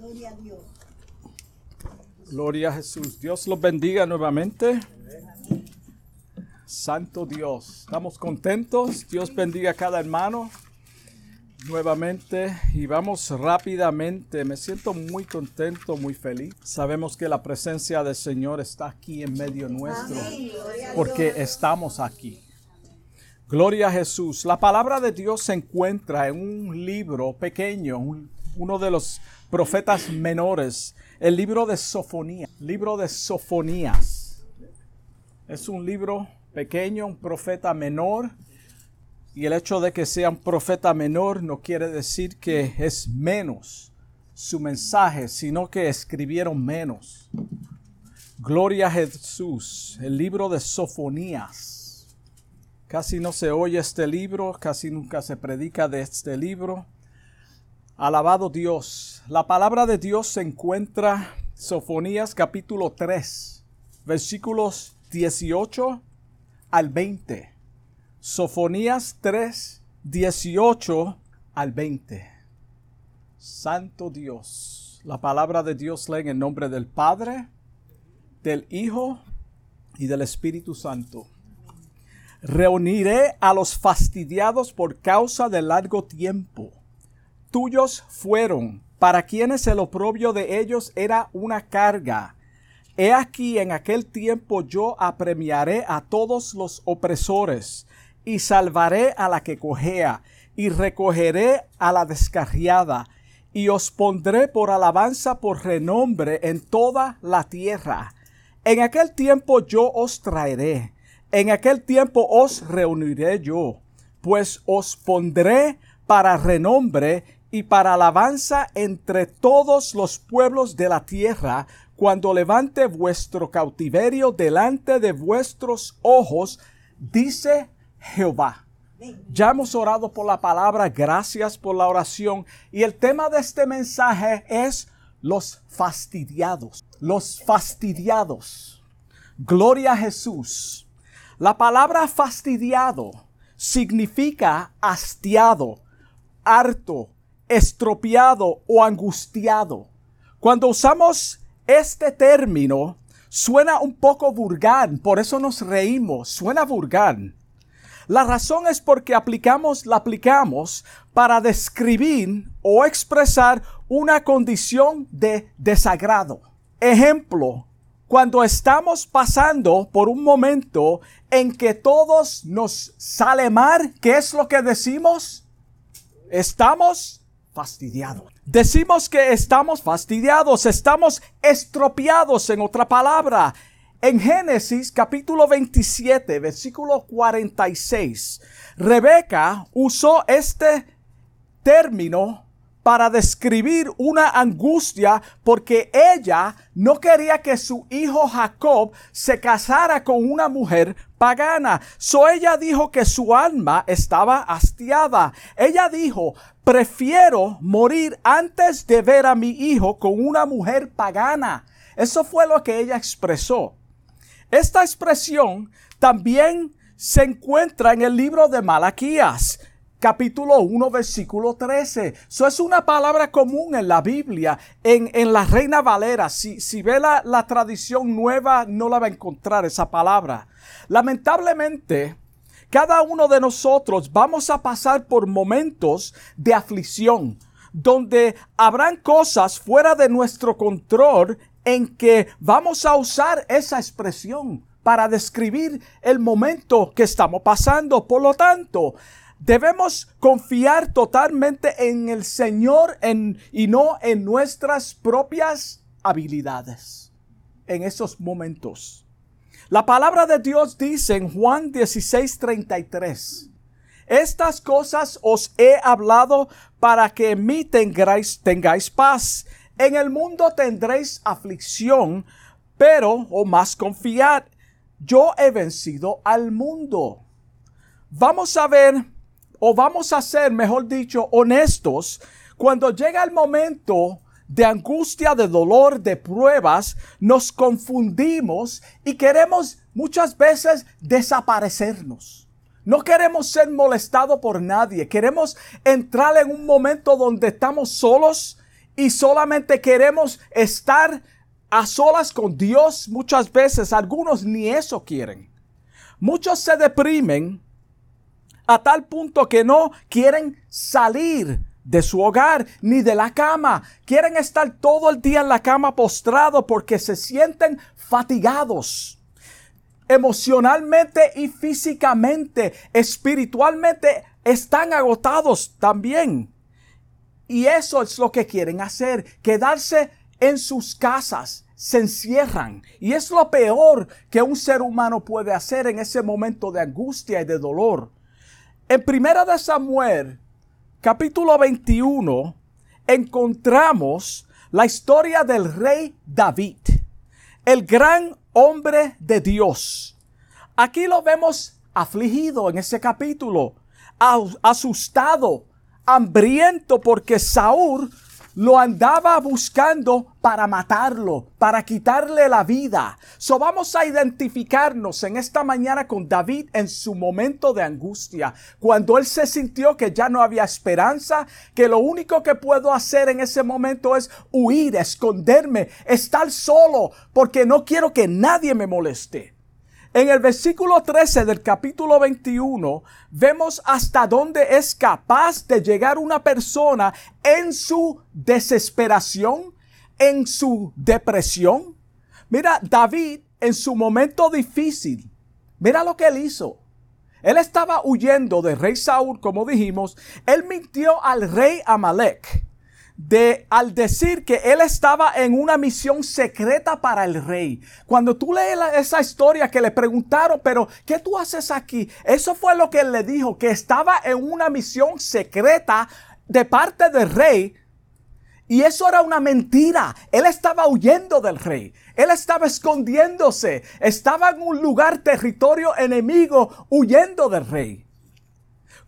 Gloria a Dios. Gloria a Jesús. Dios los bendiga nuevamente. Santo Dios. Estamos contentos. Dios bendiga a cada hermano nuevamente y vamos rápidamente. Me siento muy contento, muy feliz. Sabemos que la presencia del Señor está aquí en medio nuestro porque estamos aquí. Gloria a Jesús. La palabra de Dios se encuentra en un libro pequeño, un- uno de los profetas menores, el libro de Sofonía, libro de Sofonías. Es un libro pequeño, un profeta menor, y el hecho de que sea un profeta menor no quiere decir que es menos su mensaje, sino que escribieron menos. Gloria a Jesús, el libro de Sofonías. Casi no se oye este libro, casi nunca se predica de este libro. Alabado Dios. La palabra de Dios se encuentra Sofonías capítulo 3, versículos 18 al 20. Sofonías 3, 18 al 20. Santo Dios. La palabra de Dios lee en el nombre del Padre, del Hijo y del Espíritu Santo. Reuniré a los fastidiados por causa del largo tiempo. Tuyos fueron, para quienes el oprobio de ellos era una carga. He aquí en aquel tiempo yo apremiaré a todos los opresores, y salvaré a la que cojea, y recogeré a la descarriada, y os pondré por alabanza por renombre en toda la tierra. En aquel tiempo yo os traeré, en aquel tiempo os reuniré yo, pues os pondré para renombre y para alabanza entre todos los pueblos de la tierra, cuando levante vuestro cautiverio delante de vuestros ojos, dice Jehová. Ya hemos orado por la palabra, gracias por la oración. Y el tema de este mensaje es los fastidiados. Los fastidiados. Gloria a Jesús. La palabra fastidiado significa hastiado, harto, estropeado o angustiado. Cuando usamos este término, suena un poco vulgar, por eso nos reímos, suena vulgar. La razón es porque aplicamos, la aplicamos para describir o expresar una condición de desagrado. Ejemplo, cuando estamos pasando por un momento en que todos nos sale mal, ¿qué es lo que decimos? Estamos Decimos que estamos fastidiados, estamos estropeados en otra palabra. En Génesis capítulo 27, versículo 46, Rebeca usó este término para describir una angustia porque ella no quería que su hijo Jacob se casara con una mujer pagana. So ella dijo que su alma estaba hastiada. Ella dijo, prefiero morir antes de ver a mi hijo con una mujer pagana. Eso fue lo que ella expresó. Esta expresión también se encuentra en el libro de Malaquías, capítulo 1, versículo 13. Eso es una palabra común en la Biblia, en, en la Reina Valera. Si, si ve la, la tradición nueva, no la va a encontrar esa palabra. Lamentablemente, cada uno de nosotros vamos a pasar por momentos de aflicción, donde habrán cosas fuera de nuestro control en que vamos a usar esa expresión para describir el momento que estamos pasando. Por lo tanto, debemos confiar totalmente en el Señor en, y no en nuestras propias habilidades en esos momentos. La palabra de Dios dice en Juan 16:33, estas cosas os he hablado para que en mí tengáis, tengáis paz. En el mundo tendréis aflicción, pero, o más confiad, yo he vencido al mundo. Vamos a ver, o vamos a ser, mejor dicho, honestos, cuando llega el momento de angustia, de dolor, de pruebas, nos confundimos y queremos muchas veces desaparecernos. No queremos ser molestados por nadie. Queremos entrar en un momento donde estamos solos y solamente queremos estar a solas con Dios muchas veces. Algunos ni eso quieren. Muchos se deprimen a tal punto que no quieren salir de su hogar ni de la cama. Quieren estar todo el día en la cama postrado porque se sienten fatigados emocionalmente y físicamente, espiritualmente, están agotados también. Y eso es lo que quieren hacer, quedarse en sus casas, se encierran. Y es lo peor que un ser humano puede hacer en ese momento de angustia y de dolor. En Primera de Samuel, capítulo 21, encontramos la historia del rey David, el gran hombre de Dios. Aquí lo vemos afligido en ese capítulo, asustado, hambriento porque Saúl lo andaba buscando para matarlo, para quitarle la vida. So vamos a identificarnos en esta mañana con David en su momento de angustia, cuando él se sintió que ya no había esperanza, que lo único que puedo hacer en ese momento es huir, esconderme, estar solo, porque no quiero que nadie me moleste. En el versículo 13 del capítulo 21 vemos hasta dónde es capaz de llegar una persona en su desesperación, en su depresión. Mira, David en su momento difícil, mira lo que él hizo. Él estaba huyendo del rey Saúl, como dijimos. Él mintió al rey Amalek de al decir que él estaba en una misión secreta para el rey. Cuando tú lees esa historia que le preguntaron, pero ¿qué tú haces aquí? Eso fue lo que él le dijo, que estaba en una misión secreta de parte del rey. Y eso era una mentira. Él estaba huyendo del rey. Él estaba escondiéndose. Estaba en un lugar, territorio enemigo, huyendo del rey.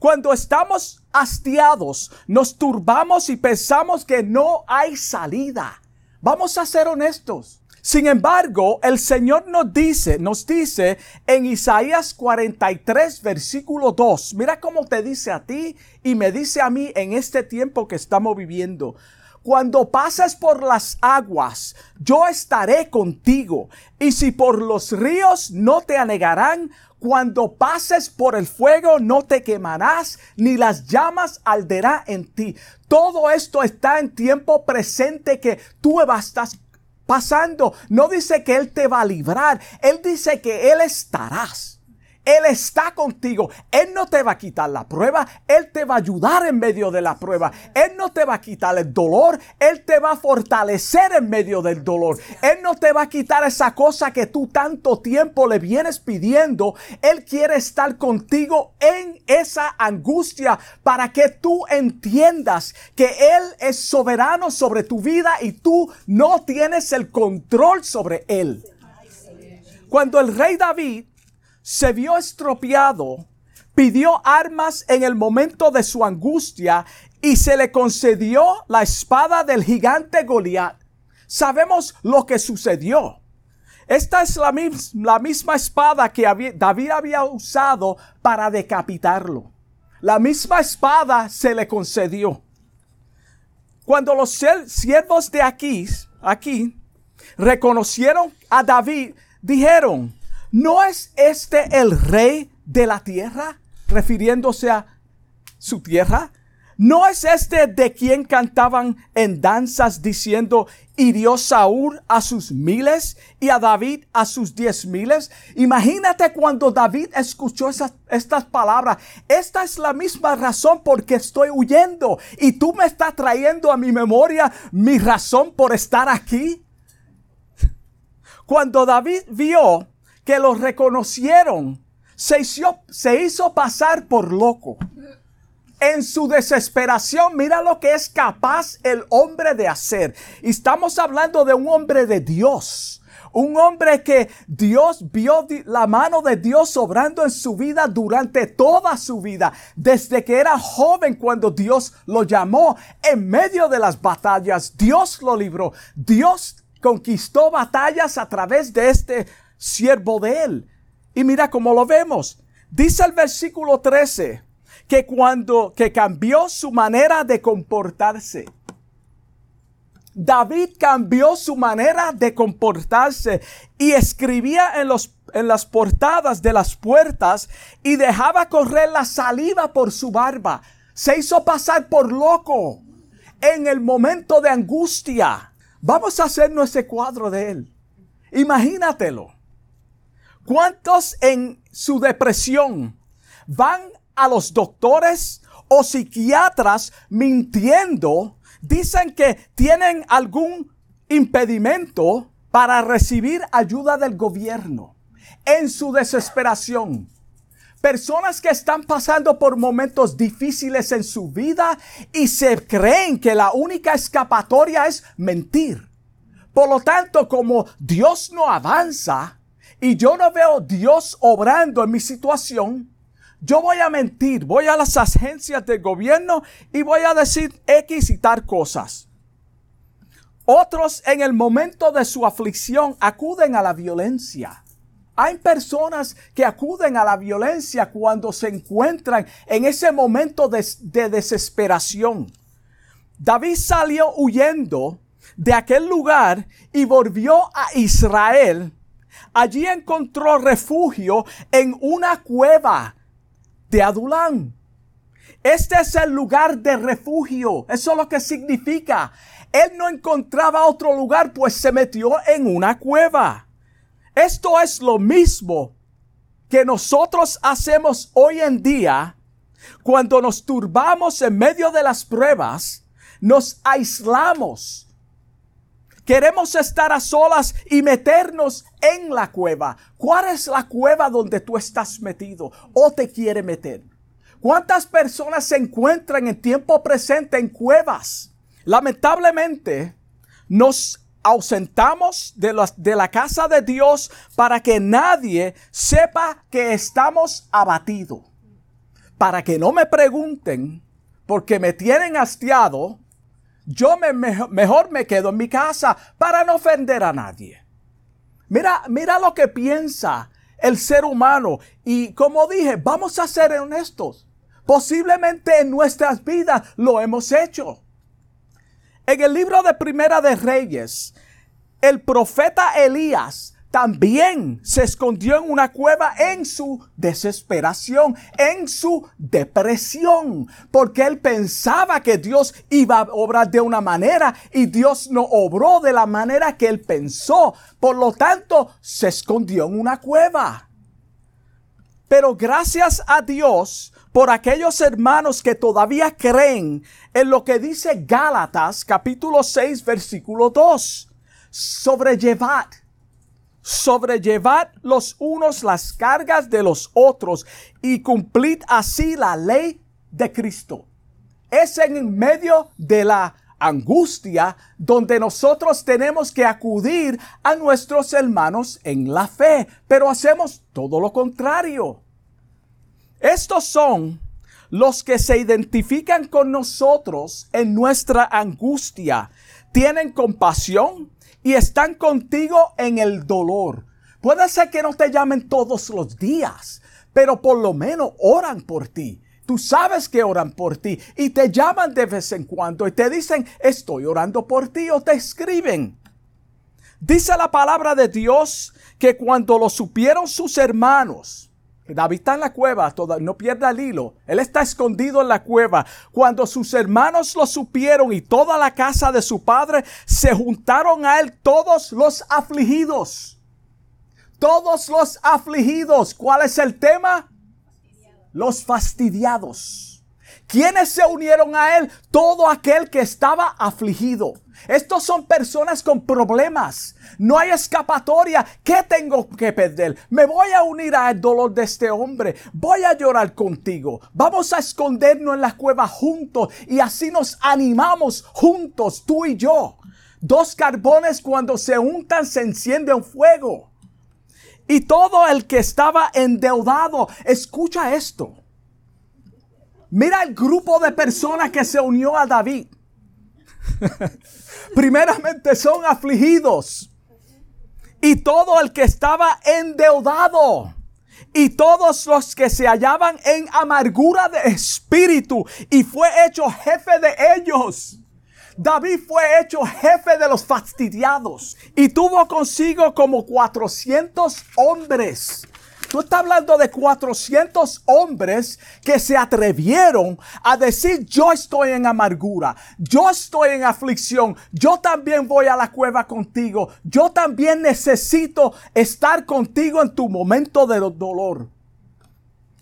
Cuando estamos hastiados, nos turbamos y pensamos que no hay salida. Vamos a ser honestos. Sin embargo, el Señor nos dice, nos dice en Isaías 43, versículo 2, mira cómo te dice a ti y me dice a mí en este tiempo que estamos viviendo. Cuando pases por las aguas, yo estaré contigo. Y si por los ríos no te anegarán, cuando pases por el fuego no te quemarás, ni las llamas alderá en ti. Todo esto está en tiempo presente que tú estás pasando. No dice que Él te va a librar, Él dice que Él estarás. Él está contigo. Él no te va a quitar la prueba. Él te va a ayudar en medio de la prueba. Él no te va a quitar el dolor. Él te va a fortalecer en medio del dolor. Él no te va a quitar esa cosa que tú tanto tiempo le vienes pidiendo. Él quiere estar contigo en esa angustia para que tú entiendas que Él es soberano sobre tu vida y tú no tienes el control sobre Él. Cuando el rey David se vio estropeado, pidió armas en el momento de su angustia y se le concedió la espada del gigante Goliat. Sabemos lo que sucedió. Esta es la, misma espada que David había usado para decapitarlo. La misma espada se le concedió. Cuando los siervos de aquí, aquí, reconocieron a David, dijeron, ¿No es este el rey de la tierra? Refiriéndose a su tierra. ¿No es este de quien cantaban en danzas diciendo, hirió Saúl a sus miles y a David a sus diez miles? Imagínate cuando David escuchó esas, estas palabras. Esta es la misma razón por que estoy huyendo y tú me estás trayendo a mi memoria mi razón por estar aquí. Cuando David vio que lo reconocieron, se hizo, se hizo pasar por loco. En su desesperación, mira lo que es capaz el hombre de hacer. Y estamos hablando de un hombre de Dios. Un hombre que Dios vio la mano de Dios obrando en su vida durante toda su vida. Desde que era joven cuando Dios lo llamó en medio de las batallas. Dios lo libró. Dios conquistó batallas a través de este siervo de él. Y mira cómo lo vemos. Dice el versículo 13 que cuando que cambió su manera de comportarse. David cambió su manera de comportarse y escribía en, los, en las portadas de las puertas y dejaba correr la saliva por su barba. Se hizo pasar por loco en el momento de angustia. Vamos a hacernos ese cuadro de él. Imagínatelo. ¿Cuántos en su depresión van a los doctores o psiquiatras mintiendo? Dicen que tienen algún impedimento para recibir ayuda del gobierno en su desesperación. Personas que están pasando por momentos difíciles en su vida y se creen que la única escapatoria es mentir. Por lo tanto, como Dios no avanza y yo no veo Dios obrando en mi situación, yo voy a mentir, voy a las agencias del gobierno y voy a decir X y tal cosas. Otros en el momento de su aflicción acuden a la violencia. Hay personas que acuden a la violencia cuando se encuentran en ese momento de, desesperación. David salió huyendo de aquel lugar y volvió a Israel. Allí encontró refugio en una cueva de Adulán. Este es el lugar de refugio. Eso es lo que significa. Él no encontraba otro lugar, pues se metió en una cueva. Esto es lo mismo que nosotros hacemos hoy en día cuando nos turbamos en medio de las pruebas, nos aislamos. Queremos estar a solas y meternos en la cueva. ¿Cuál es la cueva donde tú estás metido o te quiere meter? ¿Cuántas personas se encuentran en tiempo presente en cuevas? Lamentablemente, nos ausentamos de la, de la casa de Dios para que nadie sepa que estamos abatidos. Para que no me pregunten, porque me tienen hastiado, yo me, mejor, me quedo en mi casa para no ofender a nadie. Mira, mira lo que piensa el ser humano. Y como dije, vamos a ser honestos. Posiblemente en nuestras vidas lo hemos hecho. En el libro de Primera de Reyes, el profeta Elías también se escondió en una cueva en su desesperación, en su depresión, porque él pensaba que Dios iba a obrar de una manera y Dios no obró de la manera que él pensó. Por lo tanto, se escondió en una cueva. Pero gracias a Dios por aquellos hermanos que todavía creen en lo que dice Gálatas capítulo 6 versículo 2. Sobrellevad, sobrellevad los unos las cargas de los otros y cumplid así la ley de Cristo. Es en medio de la angustia donde nosotros tenemos que acudir a nuestros hermanos en la fe, pero hacemos todo lo contrario. Estos son los que se identifican con nosotros en nuestra angustia, tienen compasión y están contigo en el dolor. Puede ser que no te llamen todos los días, pero por lo menos oran por ti. Tú sabes que oran por ti y te llaman de vez en cuando y te dicen, estoy orando por ti o te escriben. Dice la palabra de Dios que cuando lo supieron sus hermanos, David está en la cueva, no pierda el hilo. Él está escondido en la cueva. Cuando sus hermanos lo supieron y toda la casa de su padre, se juntaron a él todos los afligidos. Todos los afligidos. ¿Cuál es el tema? Los fastidiados. ¿Quiénes se unieron a él? Todo aquel que estaba afligido. Estos son personas con problemas. No hay escapatoria. ¿Qué tengo que perder? Me voy a unir al dolor de este hombre. Voy a llorar contigo. Vamos a escondernos en la cueva juntos y así nos animamos juntos, tú y yo. Dos carbones cuando se untan se enciende un fuego. Y todo el que estaba endeudado, escucha esto. Mira el grupo de personas que se unió a David. Primeramente son afligidos. Y todo el que estaba endeudado. Y todos los que se hallaban en amargura de espíritu. Y fue hecho jefe de ellos. David fue hecho jefe de los fastidiados y tuvo consigo como 400 hombres. Tú estás hablando de 400 hombres que se atrevieron a decir, yo estoy en amargura, yo estoy en aflicción, yo también voy a la cueva contigo, yo también necesito estar contigo en tu momento de dolor.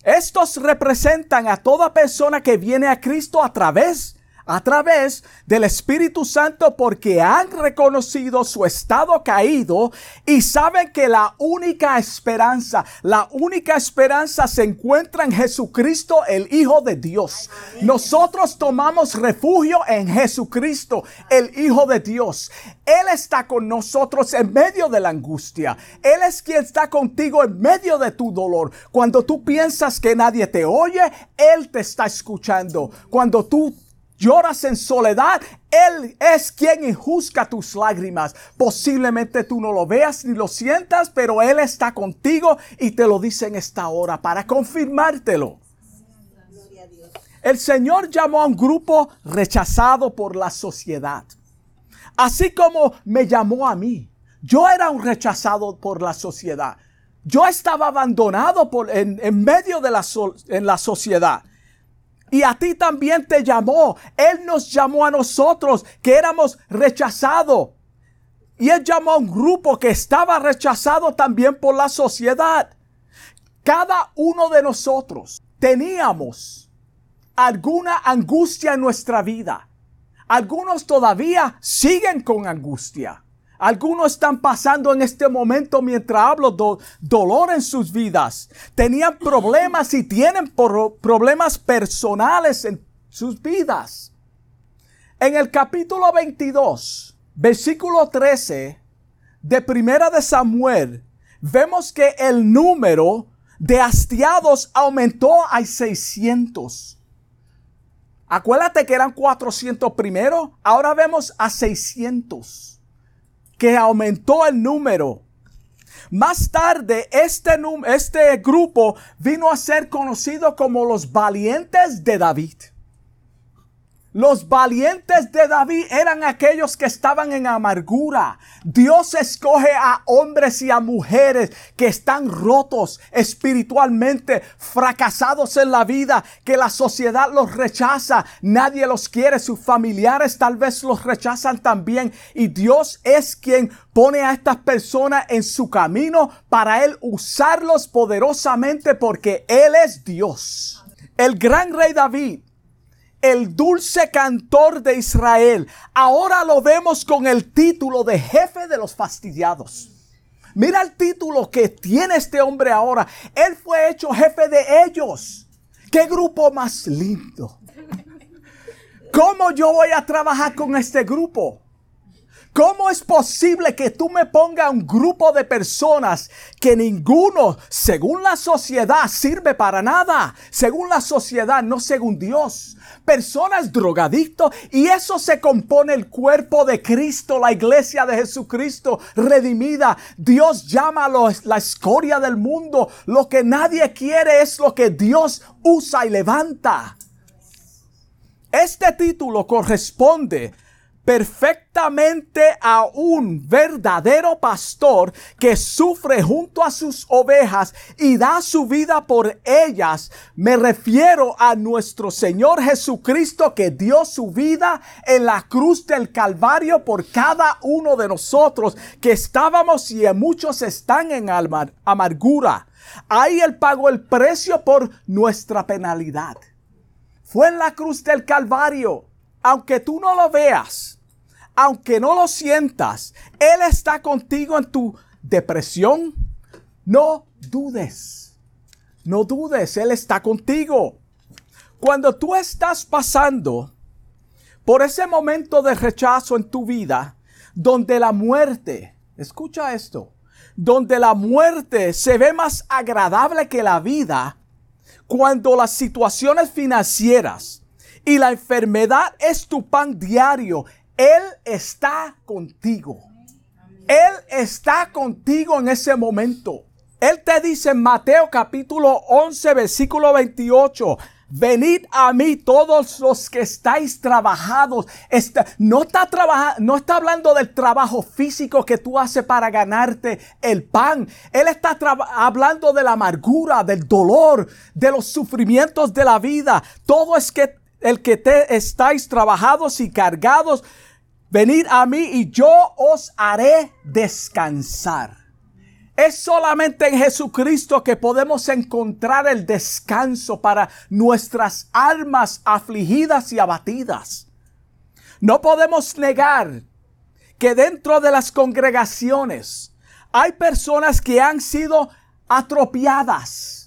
Estos representan a toda persona que viene a Cristo a través a través del Espíritu Santo porque han reconocido su estado caído y saben que la única esperanza, la única esperanza se encuentra en Jesucristo, el Hijo de Dios. Nosotros tomamos refugio en Jesucristo, el Hijo de Dios. Él está con nosotros en medio de la angustia. Él es quien está contigo en medio de tu dolor. Cuando tú piensas que nadie te oye, Él te está escuchando. Cuando tú lloras en soledad, Él es quien juzga tus lágrimas. Posiblemente tú no lo veas ni lo sientas, pero Él está contigo y te lo dice en esta hora para confirmártelo. El Señor llamó a un grupo rechazado por la sociedad, así como me llamó a mí. Yo era un rechazado por la sociedad. Yo estaba abandonado por, en, medio de la, en la sociedad. Y a ti también te llamó. Él nos llamó a nosotros que éramos rechazados. Y Él llamó a un grupo que estaba rechazado también por la sociedad. Cada uno de nosotros teníamos alguna angustia en nuestra vida. Algunos todavía siguen con angustia. Algunos están pasando en este momento mientras hablo dolor en sus vidas. Tenían problemas y tienen problemas personales en sus vidas. En el capítulo 22, versículo 13 de Primera de Samuel, vemos que el número de hastiados aumentó a 600. Acuérdate que eran 400 primero, ahora vemos a 600 que aumentó el número. Más tarde, este, este grupo vino a ser conocido como los valientes de David. Los valientes de David eran aquellos que estaban en amargura. Dios escoge a hombres y a mujeres que están rotos espiritualmente, fracasados en la vida, que la sociedad los rechaza, nadie los quiere, sus familiares tal vez los rechazan también. Y Dios es quien pone a estas personas en su camino para Él usarlos poderosamente porque Él es Dios. El gran rey David el dulce cantor de Israel. Ahora lo vemos con el título de jefe de los fastidiados. Mira el título que tiene este hombre ahora. Él fue hecho jefe de ellos. Qué grupo más lindo. ¿Cómo yo voy a trabajar con este grupo? ¿Cómo es posible que tú me pongas un grupo de personas que ninguno, según la sociedad, sirve para nada? Según la sociedad, no según Dios. Personas drogadictos y eso se compone el cuerpo de Cristo, la iglesia de Jesucristo redimida. Dios llama a la escoria del mundo. Lo que nadie quiere es lo que Dios usa y levanta. Este título corresponde perfectamente a un verdadero pastor que sufre junto a sus ovejas y da su vida por ellas. Me refiero a nuestro Señor Jesucristo que dio su vida en la cruz del Calvario por cada uno de nosotros que estábamos y muchos están en amargura. Ahí Él pagó el precio por nuestra penalidad. Fue en la cruz del Calvario aunque tú no lo veas, aunque no lo sientas, Él está contigo en tu depresión. No dudes, no dudes, Él está contigo. Cuando tú estás pasando por ese momento de rechazo en tu vida, donde la muerte, escucha esto, donde la muerte se ve más agradable que la vida, cuando las situaciones financieras, y la enfermedad es tu pan diario, Él está contigo. Él está contigo en ese momento. Él te dice en Mateo capítulo 11, versículo 28, Venid a mí todos los que estáis trabajados. no, está no está hablando del trabajo físico que tú haces para ganarte el pan. Él está hablando de la amargura, del dolor, de los sufrimientos de la vida. Todo es que el que te estáis trabajados y cargados, venid a mí y yo os haré descansar. Es solamente en Jesucristo que podemos encontrar el descanso para nuestras almas afligidas y abatidas. No podemos negar que dentro de las congregaciones hay personas que han sido atropiadas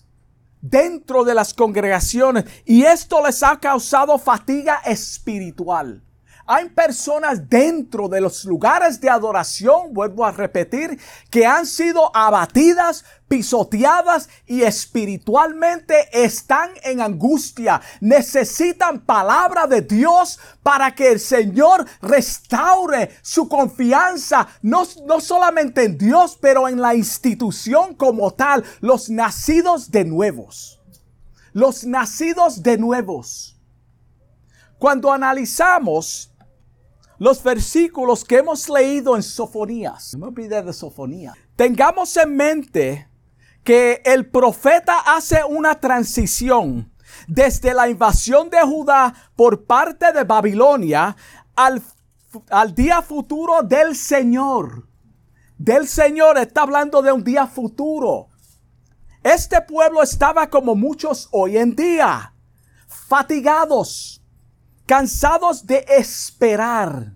dentro de las congregaciones y esto les ha causado fatiga espiritual. Hay personas dentro de los lugares de adoración, vuelvo a repetir, que han sido abatidas, pisoteadas y espiritualmente están en angustia. Necesitan palabra de Dios para que el Señor restaure su confianza, no, no solamente en Dios, pero en la institución como tal, los nacidos de nuevos. Los nacidos de nuevos. Cuando analizamos los versículos que hemos leído en Sofonías. No me olvidé de Sofonía. Tengamos en mente que el profeta hace una transición desde la invasión de Judá por parte de Babilonia al, al día futuro del Señor. Del Señor está hablando de un día futuro. Este pueblo estaba como muchos hoy en día, fatigados, cansados de esperar.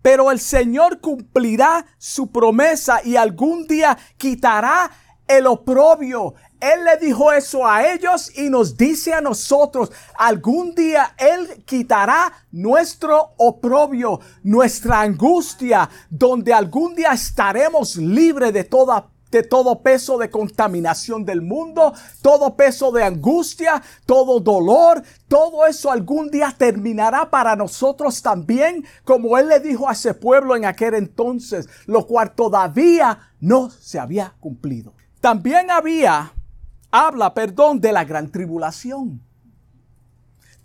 Pero el Señor cumplirá su promesa y algún día quitará el oprobio. Él le dijo eso a ellos y nos dice a nosotros, algún día Él quitará nuestro oprobio, nuestra angustia, donde algún día estaremos libres de toda de todo peso de contaminación del mundo, todo peso de angustia, todo dolor, todo eso algún día terminará para nosotros también, como Él le dijo a ese pueblo en aquel entonces, lo cual todavía no se había cumplido. También había, habla, perdón, de la gran tribulación.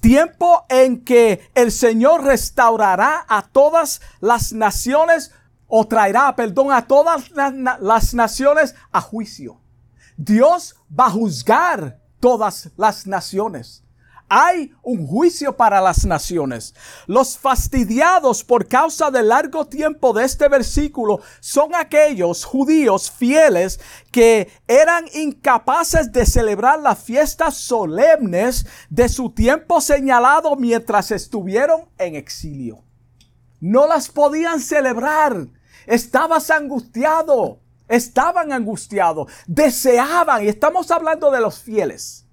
Tiempo en que el Señor restaurará a todas las naciones o traerá perdón a todas las naciones a juicio. Dios va a juzgar todas las naciones. Hay un juicio para las naciones. Los fastidiados por causa del largo tiempo de este versículo son aquellos judíos fieles que eran incapaces de celebrar las fiestas solemnes de su tiempo señalado mientras estuvieron en exilio. No las podían celebrar Estabas angustiado. Estaban angustiados. Deseaban. Y estamos hablando de los fieles.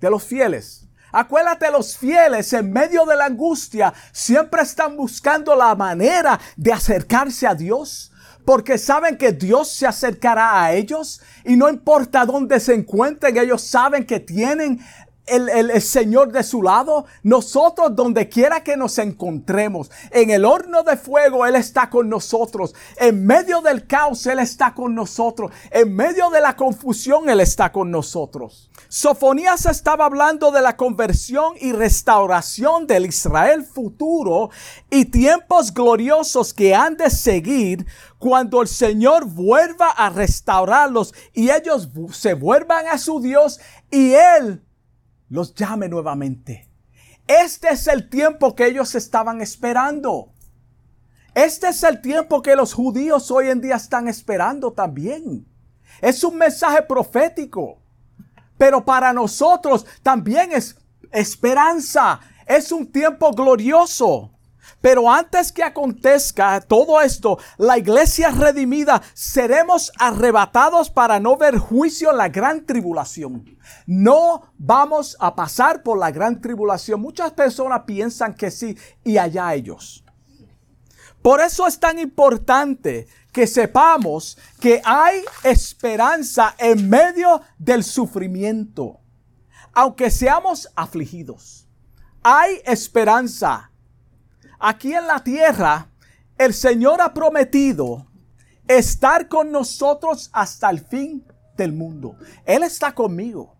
De los fieles. Acuérdate, los fieles en medio de la angustia siempre están buscando la manera de acercarse a Dios porque saben que Dios se acercará a ellos y no importa dónde se encuentren, ellos saben que tienen el, Señor de su lado, nosotros donde quiera que nos encontremos, en el horno de fuego Él está con nosotros, en medio del caos Él está con nosotros, en medio de la confusión Él está con nosotros. Sofonías estaba hablando de la conversión y restauración del Israel futuro y tiempos gloriosos que han de seguir cuando el Señor vuelva a restaurarlos y ellos se vuelvan a su Dios y Él los llame nuevamente. Este es el tiempo que ellos estaban esperando. Este es el tiempo que los judíos hoy en día están esperando también. Es un mensaje profético. Pero para nosotros también es esperanza. Es un tiempo glorioso. Pero antes que acontezca todo esto, la iglesia redimida seremos arrebatados para no ver juicio en la gran tribulación. No vamos a pasar por la gran tribulación. Muchas personas piensan que sí y allá ellos. Por eso es tan importante que sepamos que hay esperanza en medio del sufrimiento. Aunque seamos afligidos, hay esperanza Aquí en la tierra, el Señor ha prometido estar con nosotros hasta el fin del mundo. Él está conmigo.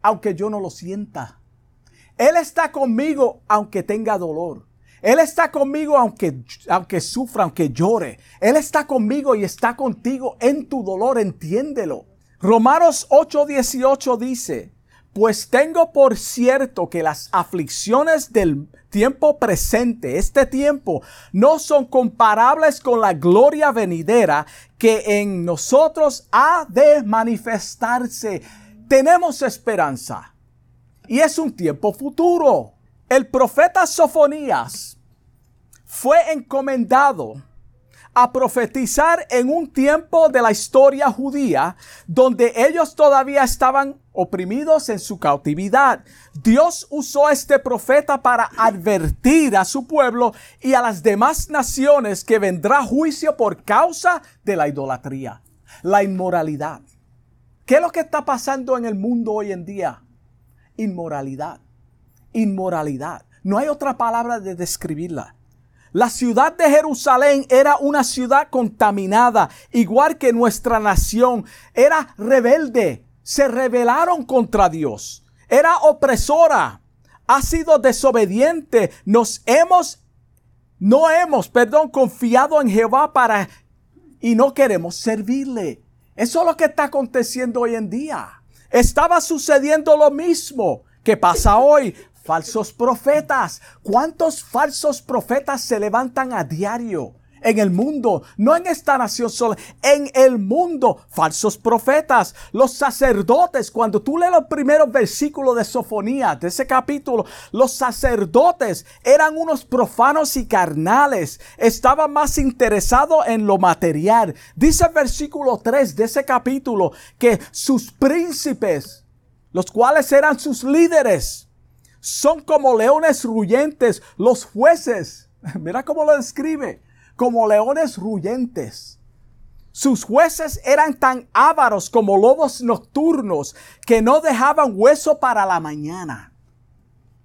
aunque yo no lo sienta. Él está conmigo aunque tenga dolor. Él está conmigo aunque, aunque sufra, aunque llore. Él está conmigo y está contigo en tu dolor, entiéndelo. Romanos 8:18 dice, pues tengo por cierto que las aflicciones del tiempo presente, este tiempo, no son comparables con la gloria venidera que en nosotros ha de manifestarse. Tenemos esperanza. Y es un tiempo futuro. El profeta Sofonías fue encomendado a profetizar en un tiempo de la historia judía donde ellos todavía estaban oprimidos en su cautividad. Dios usó a este profeta para advertir a su pueblo y a las demás naciones que vendrá juicio por causa de la idolatría, la inmoralidad. ¿Qué es lo que está pasando en el mundo hoy en día? Inmoralidad. Inmoralidad. No hay otra palabra de describirla. La ciudad de Jerusalén era una ciudad contaminada, igual que nuestra nación. Era rebelde. Se rebelaron contra Dios. Era opresora. Ha sido desobediente. Nos hemos, no hemos, perdón, confiado en Jehová para y no queremos servirle. Eso es lo que está aconteciendo hoy en día. Estaba sucediendo lo mismo que pasa hoy falsos profetas. ¿Cuántos falsos profetas se levantan a diario? En el mundo, no en esta nación sola, en el mundo, falsos profetas, los sacerdotes, cuando tú lees los primeros versículos de Sofonía, de ese capítulo, los sacerdotes eran unos profanos y carnales, estaban más interesados en lo material. Dice el versículo 3 de ese capítulo que sus príncipes, los cuales eran sus líderes, son como leones ruyentes. Los jueces, mira cómo lo describe, como leones ruyentes. Sus jueces eran tan ávaros como lobos nocturnos que no dejaban hueso para la mañana.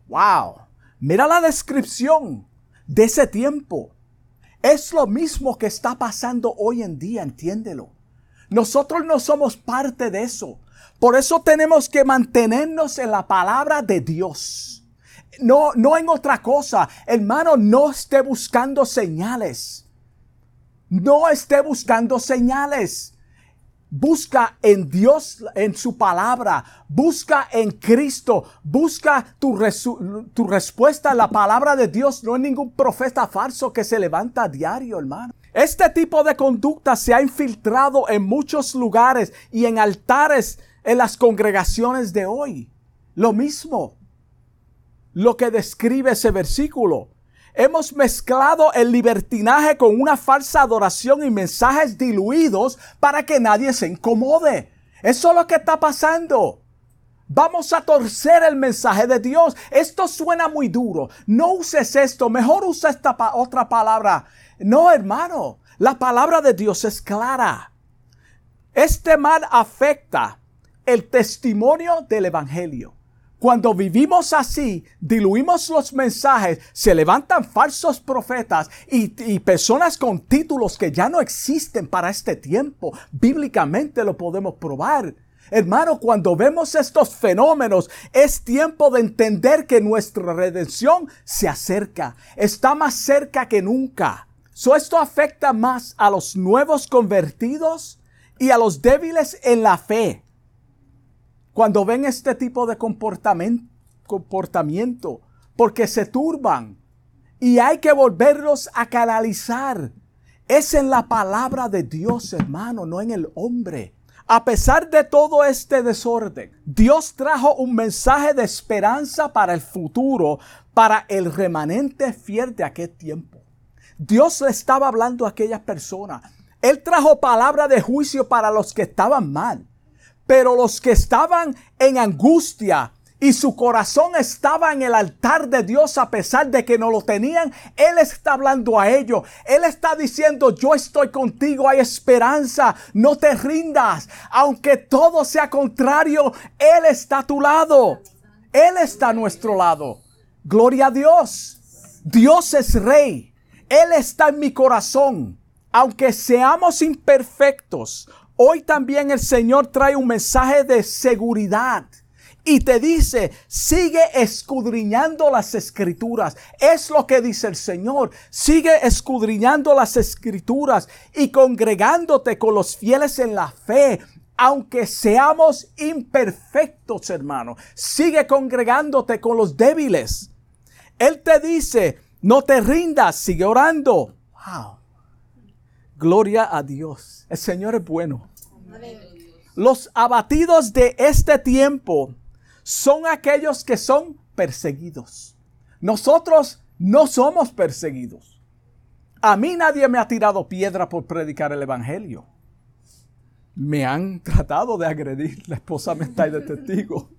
Wow, mira la descripción de ese tiempo. Es lo mismo que está pasando hoy en día, entiéndelo. Nosotros no somos parte de eso. Por eso tenemos que mantenernos en la palabra de Dios. No, no en otra cosa. Hermano, no esté buscando señales. No esté buscando señales. Busca en Dios, en su palabra. Busca en Cristo. Busca tu, tu respuesta en la palabra de Dios. No en ningún profeta falso que se levanta a diario, hermano. Este tipo de conducta se ha infiltrado en muchos lugares y en altares en las congregaciones de hoy. Lo mismo, lo que describe ese versículo. Hemos mezclado el libertinaje con una falsa adoración y mensajes diluidos para que nadie se incomode. Eso es lo que está pasando. Vamos a torcer el mensaje de Dios. Esto suena muy duro. No uses esto. Mejor usa esta otra palabra. No, hermano. La palabra de Dios es clara. Este mal afecta el testimonio del Evangelio. Cuando vivimos así, diluimos los mensajes, se levantan falsos profetas y, personas con títulos que ya no existen para este tiempo. Bíblicamente lo podemos probar. Hermano, cuando vemos estos fenómenos, es tiempo de entender que nuestra redención se acerca, está más cerca que nunca. So, esto afecta más a los nuevos convertidos y a los débiles en la fe. Cuando ven este tipo de comportamiento, porque se turban y hay que volverlos a canalizar. Es en la palabra de Dios, hermano, no en el hombre. A pesar de todo este desorden, Dios trajo un mensaje de esperanza para el futuro, para el remanente fiel de aquel tiempo. Dios le estaba hablando a aquellas personas. Él trajo palabra de juicio para los que estaban mal. Pero los que estaban en angustia y su corazón estaba en el altar de Dios a pesar de que no lo tenían, Él está hablando a ellos. Él está diciendo, yo estoy contigo, hay esperanza, no te rindas. Aunque todo sea contrario, Él está a tu lado. Él está a nuestro lado. Gloria a Dios. Dios es rey. Él está en mi corazón. Aunque seamos imperfectos, Hoy también el Señor trae un mensaje de seguridad y te dice, sigue escudriñando las escrituras. Es lo que dice el Señor. Sigue escudriñando las escrituras y congregándote con los fieles en la fe. Aunque seamos imperfectos, hermano, sigue congregándote con los débiles. Él te dice, no te rindas, sigue orando. Wow. Gloria a Dios. El Señor es bueno. Los abatidos de este tiempo son aquellos que son perseguidos. Nosotros no somos perseguidos. A mí nadie me ha tirado piedra por predicar el Evangelio. Me han tratado de agredir. La esposa me está ahí de testigo.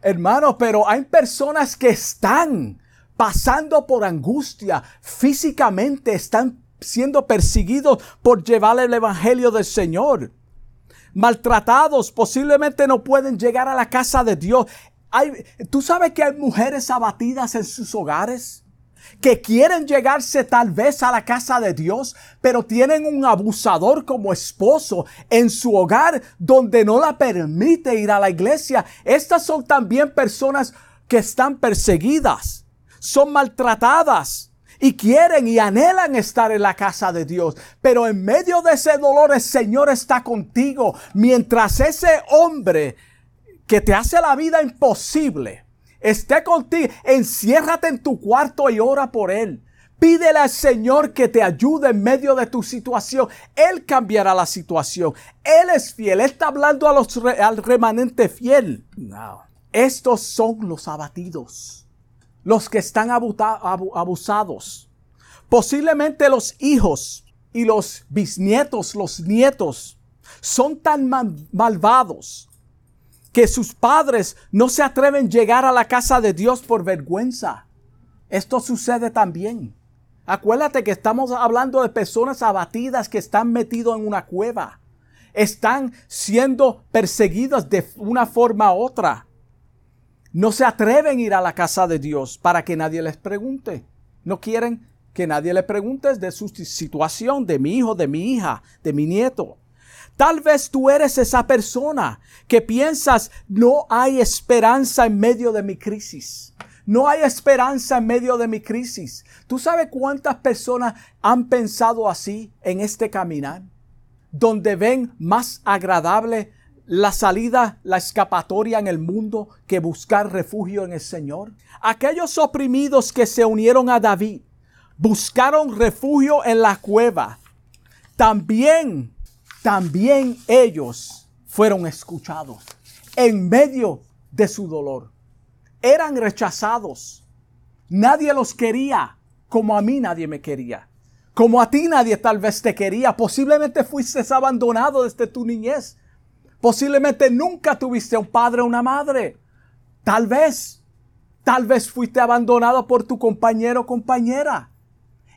Hermano, pero hay personas que están pasando por angustia físicamente, están siendo perseguidos por llevar el Evangelio del Señor maltratados, posiblemente no pueden llegar a la casa de Dios. Hay, ¿Tú sabes que hay mujeres abatidas en sus hogares? que quieren llegarse tal vez a la casa de Dios, pero tienen un abusador como esposo en su hogar donde no la permite ir a la iglesia. Estas son también personas que están perseguidas, son maltratadas y quieren y anhelan estar en la casa de Dios. Pero en medio de ese dolor el Señor está contigo. Mientras ese hombre que te hace la vida imposible esté contigo, enciérrate en tu cuarto y ora por él. Pídele al Señor que te ayude en medio de tu situación. Él cambiará la situación. Él es fiel. Él está hablando a los, al remanente fiel. Estos son los abatidos los que están abusados. Posiblemente los hijos y los bisnietos, los nietos, son tan malvados que sus padres no se atreven a llegar a la casa de Dios por vergüenza. Esto sucede también. Acuérdate que estamos hablando de personas abatidas que están metidos en una cueva. Están siendo perseguidas de una forma u otra no se atreven a ir a la casa de Dios para que nadie les pregunte. No quieren que nadie les pregunte de su situación, de mi hijo, de mi hija, de mi nieto. Tal vez tú eres esa persona que piensas, no hay esperanza en medio de mi crisis. No hay esperanza en medio de mi crisis. ¿Tú sabes cuántas personas han pensado así en este caminar? Donde ven más agradable la salida, la escapatoria en el mundo que buscar refugio en el Señor. Aquellos oprimidos que se unieron a David buscaron refugio en la cueva. También, también ellos fueron escuchados en medio de su dolor. Eran rechazados. Nadie los quería como a mí nadie me quería. Como a ti nadie tal vez te quería. Posiblemente fuiste abandonado desde tu niñez. Posiblemente nunca tuviste un padre o una madre. Tal vez, tal vez fuiste abandonado por tu compañero o compañera.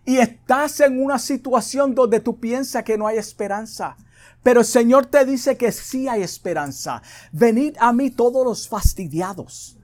Y estás en una situación donde tú piensas que no hay esperanza. Pero el Señor te dice que sí hay esperanza. Venid a mí todos los fastidiados.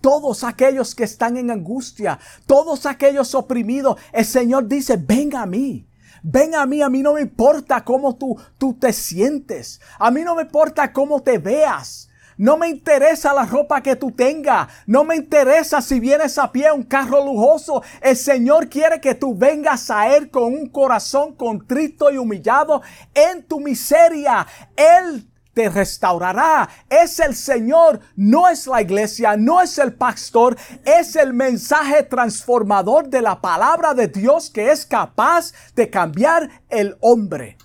Todos aquellos que están en angustia, todos aquellos oprimidos, el Señor dice, ven a mí. Ven a mí, a mí no me importa cómo tú, tú te sientes. A mí no me importa cómo te veas. No me interesa la ropa que tú tengas. No me interesa si vienes a pie un carro lujoso. El Señor quiere que tú vengas a Él con un corazón contrito y humillado en tu miseria. Él te restaurará. Es el Señor, no es la iglesia, no es el pastor, es el mensaje transformador de la palabra de Dios que es capaz de cambiar el hombre.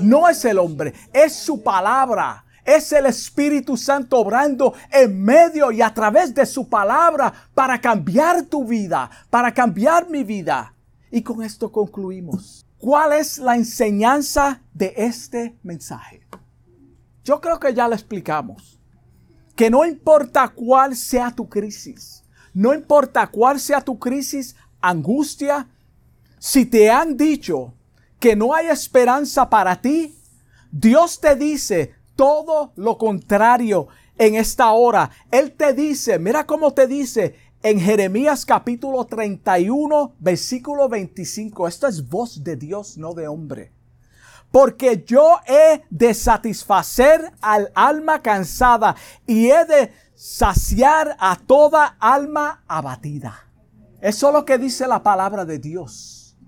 No es el hombre, es su palabra. Es el Espíritu Santo obrando en medio y a través de su palabra para cambiar tu vida, para cambiar mi vida. Y con esto concluimos. ¿Cuál es la enseñanza de este mensaje? Yo creo que ya lo explicamos. Que no importa cuál sea tu crisis, no importa cuál sea tu crisis, angustia, si te han dicho que no hay esperanza para ti, Dios te dice todo lo contrario en esta hora. Él te dice, mira cómo te dice en Jeremías capítulo 31, versículo 25. Esta es voz de Dios, no de hombre. Porque yo he de satisfacer al alma cansada y he de saciar a toda alma abatida. Eso es lo que dice la palabra de Dios.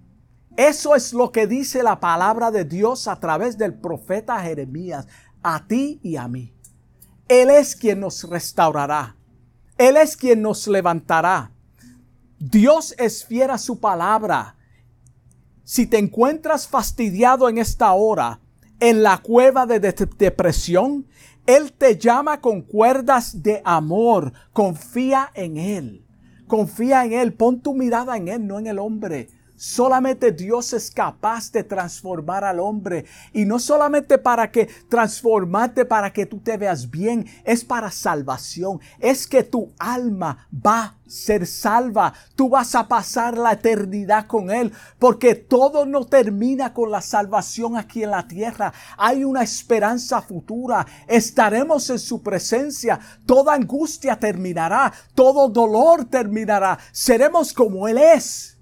Eso es lo que dice la palabra de Dios a través del profeta Jeremías, a ti y a mí. Él es quien nos restaurará. Él es quien nos levantará. Dios es fiel a su palabra. Si te encuentras fastidiado en esta hora, en la cueva de depresión, Él te llama con cuerdas de amor. Confía en Él. Confía en Él. Pon tu mirada en Él, no en el hombre. Solamente Dios es capaz de transformar al hombre. Y no solamente para que transformarte, para que tú te veas bien, es para salvación. Es que tu alma va a ser salva. Tú vas a pasar la eternidad con Él. Porque todo no termina con la salvación aquí en la tierra. Hay una esperanza futura. Estaremos en su presencia. Toda angustia terminará. Todo dolor terminará. Seremos como Él es.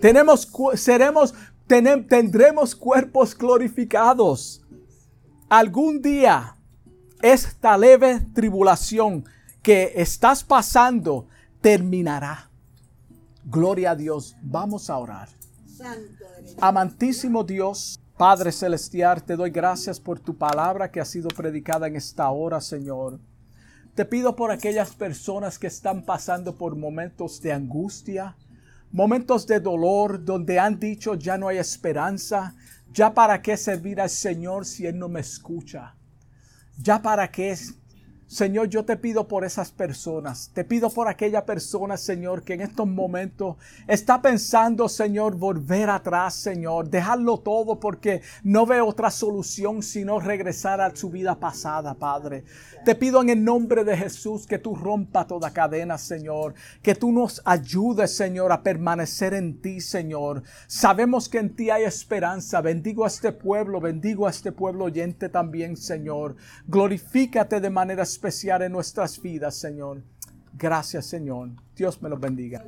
Tenemos, seremos, tendremos cuerpos glorificados. Algún día esta leve tribulación que estás pasando terminará. Gloria a Dios. Vamos a orar. Amantísimo Dios, Padre Celestial, te doy gracias por tu palabra que ha sido predicada en esta hora, Señor. Te pido por aquellas personas que están pasando por momentos de angustia, momentos de dolor donde han dicho ya no hay esperanza, ya para qué servir al Señor si Él no me escucha, ya para qué Señor, yo te pido por esas personas. Te pido por aquella persona, Señor, que en estos momentos está pensando, Señor, volver atrás, Señor, dejarlo todo porque no ve otra solución sino regresar a su vida pasada, Padre. Te pido en el nombre de Jesús que tú rompa toda cadena, Señor, que tú nos ayudes, Señor, a permanecer en ti, Señor. Sabemos que en ti hay esperanza. Bendigo a este pueblo, bendigo a este pueblo oyente también, Señor. Glorifícate de manera especial en nuestras vidas, Señor. Gracias, Señor. Dios me los bendiga.